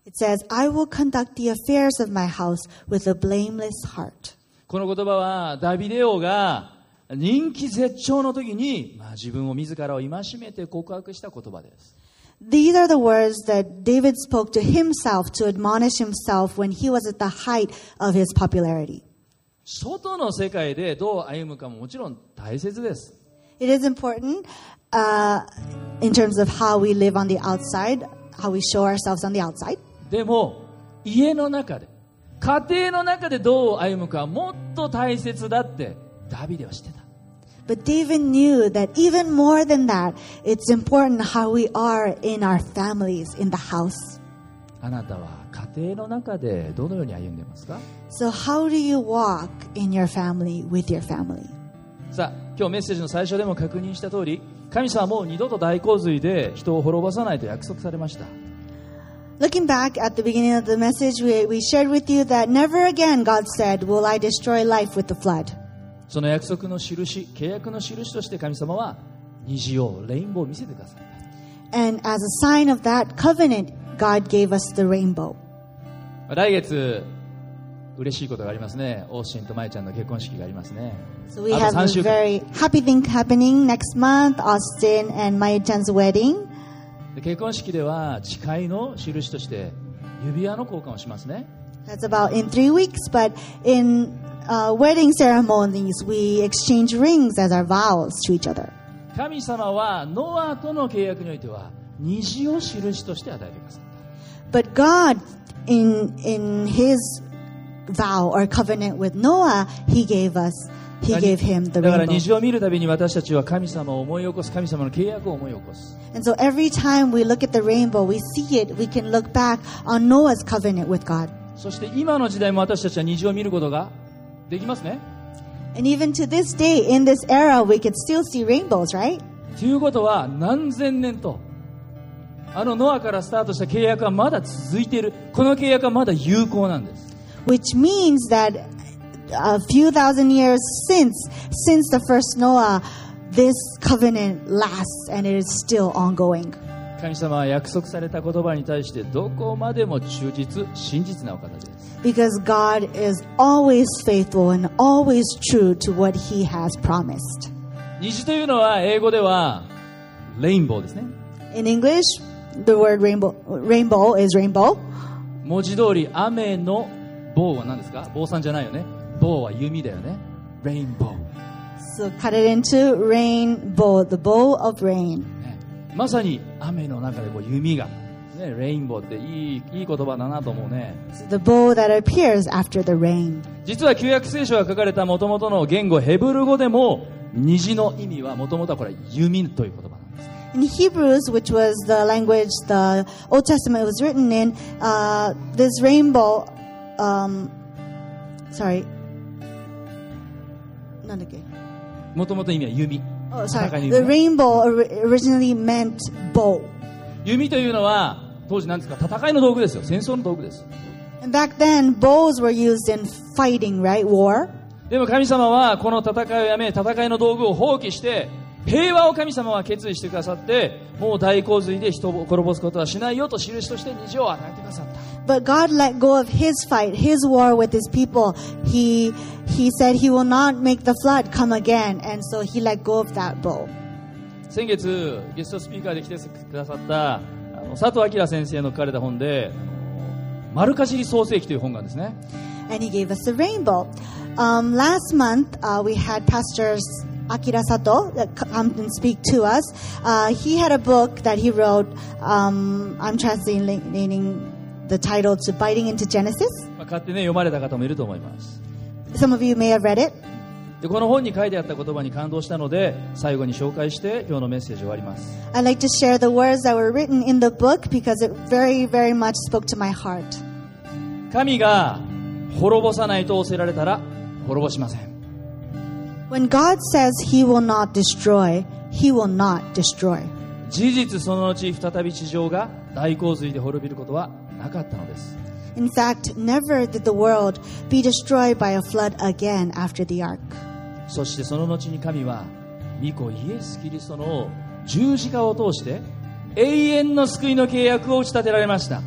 it says, I will conduct the affairs of my house with a blameless heart. この言葉はダビデ王が人気絶頂の時に、まあ、自分を自らを戒めて告白した言葉です These are the words that David spoke to himself to admonish himself when he was at the height of his popularity. 外の世界でどう歩むかももちろん大切です It is important uh, in terms of how we live on the outside, how we show ourselves on the outside. でも家の中で家庭の中でどう歩むかはもっと大切だってダビデは知ってた But David knew that even more than that, it's important how we are in our families, in the house. あなたは家庭の中でどのように歩んでいますか So, how do you walk in your family with your family? さあ今日メッセージの最初でも確認した通り神様はもう二度と大洪水で人を滅ぼさないと約束されました Looking back at the beginning of the message, we, we shared with you that never again, God said, will I destroy life with the flood. その約束の印契約の印として神様は虹をレインボーを見せてください And as a sign of that covenant, God gave us the rainbow. 来月嬉しいことがありますねオーシンとマイちゃんの結婚式がありますね So we あ have と3 a 週間 very happy thing happening next month, Austin and Maya-chan's wedding. で結婚式では誓いの印として指輪の交換をしますね That's about in three weeks, but in uh, wedding ceremonies, we exchange rings as our vows to each other. 神様はノアとの契約においては虹を印として与えてくださった But God, in in His vow or covenant with Noah, He gave us, He だ gave him the だから rainbow. 虹を見るたびに私たちは神様を思い起こす神様の契約を思い起こす And so every time we look at the rainbow, we see it, we can look back on Noah's covenant with God. そして今の時代も私たちは虹を見ることができますね And even to this day, in this era, we can still see rainbows, right? ということは何千年とあのノアからスタートした契約はまだ続いているこの契約はまだ有効なんです Which means that a few thousand years since, since the first Noah, this covenant lasts and it is still ongoing. 神様は約束された言葉に対してどこまでも忠実真実なお方です Because God is always faithful and always true to what He has promised. 虹というのは英語ではレインボーですね In English, the word rainbow, rainbow is rainbow. 文字通り雨の 棒は何ですか棒さんじゃないよね棒は弓だよねレインボー、So cut it into rainbow, the bow of rain. ねまさに雨の中でこう弓が、ね、レインボーっていいいい言葉だなと思うね The bow that appears after the rain. 実は旧約聖書が書かれたもともとの言語ヘブル語でも虹の意味はもともとはこれ弓という言葉なんです In Hebrews, which was the language the Old Testament was written in, uh, this rainbow, um, sorry, なんだっけ?もともと意味は弓 Oh, sorry. The ね rainbow ori- originally meant bow. 弓というのは当時なんですか戦いの道具ですよ戦争の道具です And back then, bows were used in fighting, right? War. でも神様はこの戦いをやめ戦いの道具を放棄して平和を神様は決意してくださってもう大洪水で人を滅ぼすことはしないよと印として虹を与えてくださった But God let go of his fight, his war with his people. He, he said he will not make the flood come again. And so he let go of that bow. 先月ゲストスピーカーで来てくださったあの佐藤明先生の書かれた本であの「丸かじり創世記」という本がですね and he gave us the rainbow. Um, last month, uh, we had Pastor Akira Sato come and speak to us. Uh, he had a book that he wrote. Um, I'm translating the title to Biting into Genesis. まあ、買ってね読まれた方もいると思います Some of you may have read it. でこの本に書いてあった言葉に感動したので最後に紹介して今日のメッセージ終わります I'd like to share the words that were written in the book because it very, very much spoke to my heart. 神が滅ぼさないと仰せられたら滅ぼしません When God says he will not destroy, he will not destroy. 事実その後再び地上が大洪水で滅びることはなかったのです In fact, never did the world be destroyed by a flood again after the ark. そしてその後に神は御子イエス・キリストの十字架を通して永遠の救いの契約を打ち立てられました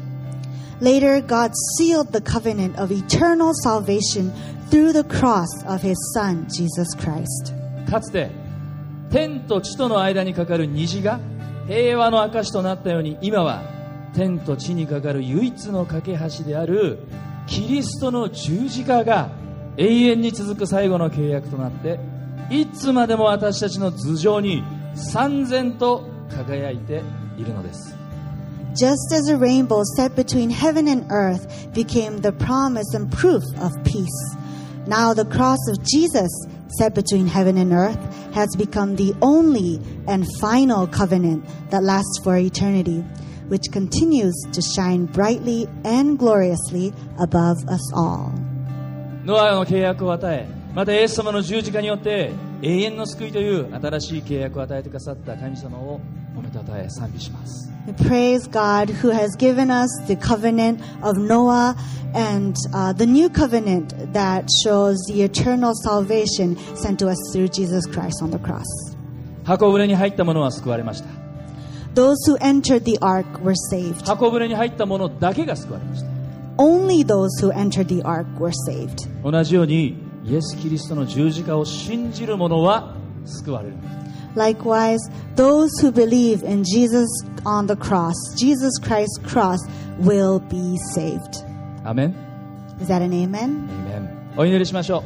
Later, God sealed the covenant of eternal salvation through the cross of his Son, Jesus Christ. かつて天と地との間にかかる虹が平和の証となったように今は天と地にかかる唯一の架け橋であるキリストの十字架が永遠に続く最後の契約となっていつまでも私たちの頭上に三千と輝いているのです Just as a rainbow set between heaven and earth became the promise and proof of peace, now the cross of Jesus set between heaven and earth has become the only and final covenant that lasts for eternity, which continues to shine brightly and gloriously above us all. ノアの契約を与えまたイエス様の十字架によって永遠の救いという新しい契約を与えてくださった神様を We praise God who has given us the covenant of Noah and uh, the new covenant that shows the eternal salvation sent to us through Jesus Christ on the cross. 箱舟に入った者は救われました Those who entered the ark were saved. 箱舟に入った者だけが救われました Only those who entered the ark were saved. 同じようにイエス・キリストの十字架を信じる者は救われる Likewise, those who believe in Jesus on the cross, Jesus Christ's cross, will be saved. アメン Is that an amen? アメンお祈りしましょ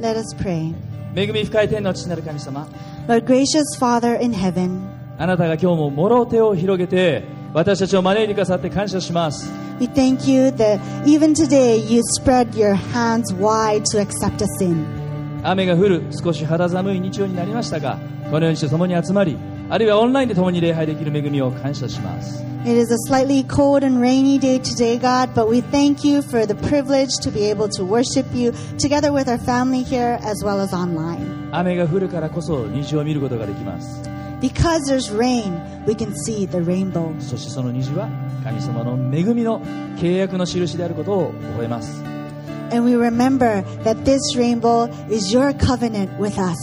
Let us pray. う恵み深い天の父なる神様 Lord, gracious Father in heaven, あなたが今日ももろ手を広げて私たちを招いてくださって感謝します We thank you that even today you spread your hands wide to accept us in. 雨が降る少し肌寒い日曜になりましたが このようにして共に集まりあるいはオンラインで共に礼拝できる恵みを感謝します It is a slightly cold and rainy day today, God, but we thank you for the privilege to be able to worship you together with our family here as well as online. 雨が降るからこそ虹を見ることができます Because there's rain, we can see the rainbow. そしてその虹は神様の恵みの契約の印であることを覚えます And we remember that this rainbow is your covenant with us.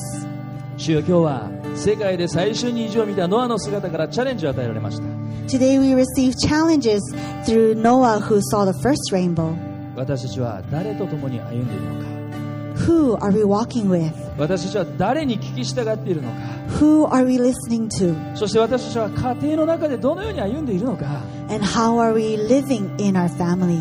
主よ今日は世界で最初に虹を見たノアの姿からチャレンジを与えられました Today we receive challenges through Noah who saw the first rainbow. 私たちは誰と共に歩んでいるのか Who are we walking with? 私たちは誰に聞き従っているのか Who are we listening to? そして私たちは家庭の中でどのように歩んでいるのか And how are we living in our family?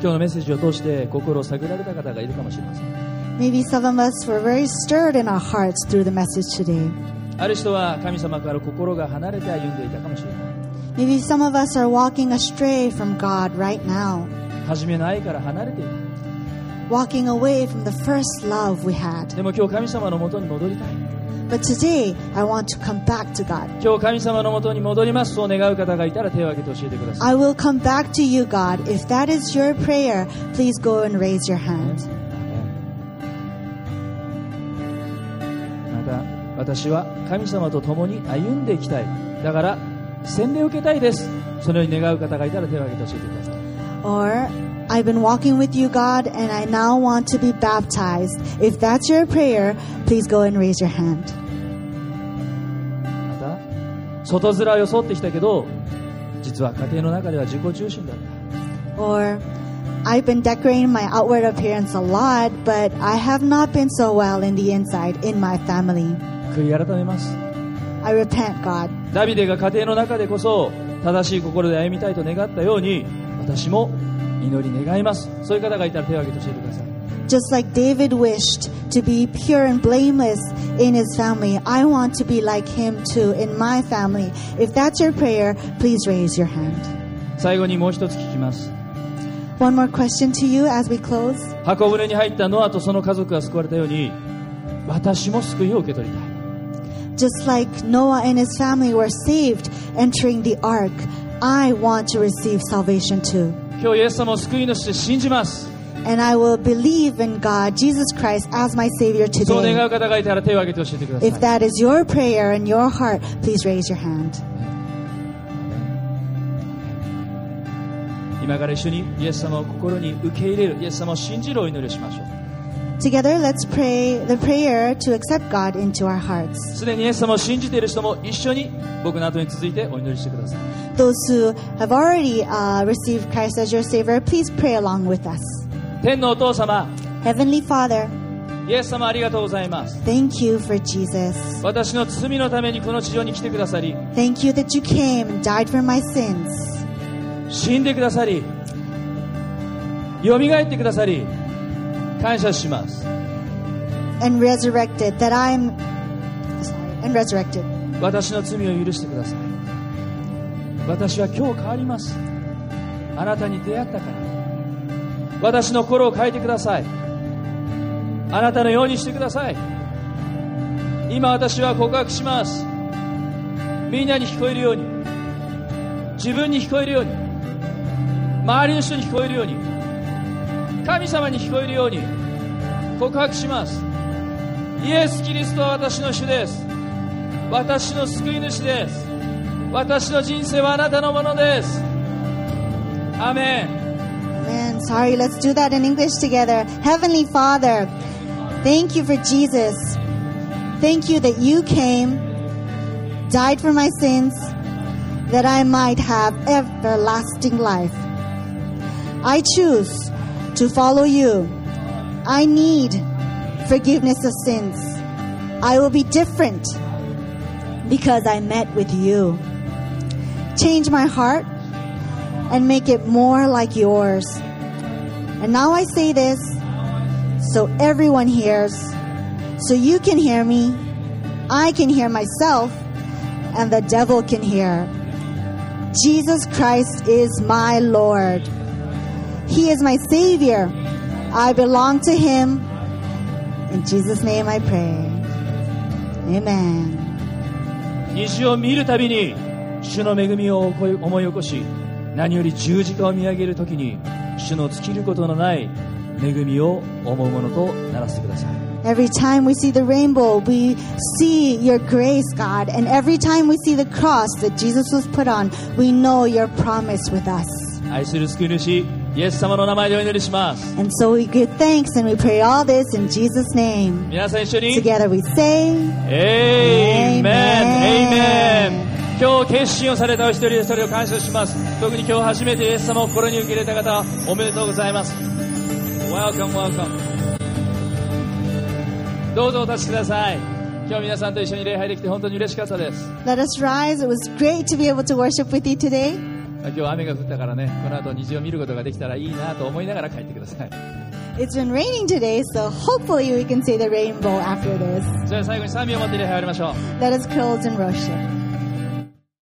今日のメッセージを通して心を探られた方がいるかもしれません Maybe some of us were very stirred in our hearts through the message today. ある人は神様から心が離れて歩んでいたかもしれない Maybe some of us are walking astray from God right now, 初めの愛から離れていた walking away from the first love we had. でも今日神様のもとに戻りたい But today, I want to come back to God. 今日神様のもとに戻りますそう願う方がいたら手を挙げて教えてください I will come back to you, God. If that is your prayer, please go and raise your hand. 私は神様と共に歩んでいきたいだから洗礼を受けたいですそのように願う方がいたら手を挙げて教えてください Or, I've been walking with you, God, and I now want to be baptized. If that's your prayer, please go and raise your hand. また外面を装ってきたけど実は家庭の中では自己中心だった Or, I've been decorating my outward appearance a lot, but I have not been so well in the inside in my family. 悔い改めます I repent, God. ダビデが家庭の中でこそ正しい心で歩みたいと願ったように私も祈り願いますそういう方がいたら手を挙げて教えてください Just like David wished to be pure and blameless in his family, I want to be like him too in my family. If that's your prayer, please raise your hand. 最後にもう一つ聞きます One more question to you as we close. 箱舟に入ったノアとその家族が救われたように私も救いを受け取りたい Just like Noah and his family were saved entering the ark, I want to receive salvation too. 今日イエス様を救い主で信じます And I will believe in God, Jesus Christ, as my Savior そう願 today. う方がいたら手を挙げて教えてくださ If い that is your prayer in your heart, please raise your hand. 今から一緒にイエス様を心に受け入れるイエス様を信じるお祈りをしましょう Together, let's pray the prayer to accept God into our hearts. すでにイエス様を信じている人も一緒に僕の後に続いてお祈りしてください Those who have already uh, received Christ as your Savior, please pray along with us. 天のお父様 Heavenly Father, イエス様ありがとうございます thank you for Jesus. 私の罪のためにこの地上に来てくださり Thank you that you came and died for my sins. 死んでくださり蘇ってくださり感謝します。and resurrected that I'm sorry, and resurrected. 私の罪を許してください。私は今日変わります。あなたに出会ったから。私の心を変えてください。あなたのようにしてください。今私は告白します。みんなに聞こえるように。自分に聞こえるように。周りの人に聞こえるように神様に聞こえるように告白しますイエス・キリストは私の主です私の救い主です私の人生はあなたのものですアーメン Man, sorry, let's do that in English together. Heavenly Father, thank you for Jesus. Thank you that you came, died for my sins, that I might have everlasting life. I choose to follow you. I need forgiveness of sins. I will be different because I met with you. Change my heart and make it more like yours. And now I say this so everyone hears, so you can hear me, I can hear myself, and the devil can hear. Jesus Christ is my Lord. He is my Savior. I belong to Him. In Jesus' name I pray. Amen. 虹を見るたびに主の恵みを思い起こし何より十字架を見上げるときに主の尽きることのない恵みを思うものとならせてください Every time we see the rainbow, we see your grace, God. And every time we see the cross that Jesus was put on, we know your promise with us. 愛する救い主 イエス様の名前でお祈りします。皆さん一緒に。今日決心をされたお一人でそれを感謝します。特に今日初めてイエス様を心に受け入れた方、おめでとうございます。どうぞお立ちください。今日皆さんと一緒に礼拝できて本当に嬉しかったです。今日は雨が降ったからね、この後虹を見ることができたらいいなと思いながら帰ってください。It's been raining today, so hopefully we can see the rainbow after this. じゃあ最後に賛美を持って礼拝を終わりましょう。Let us close in worship.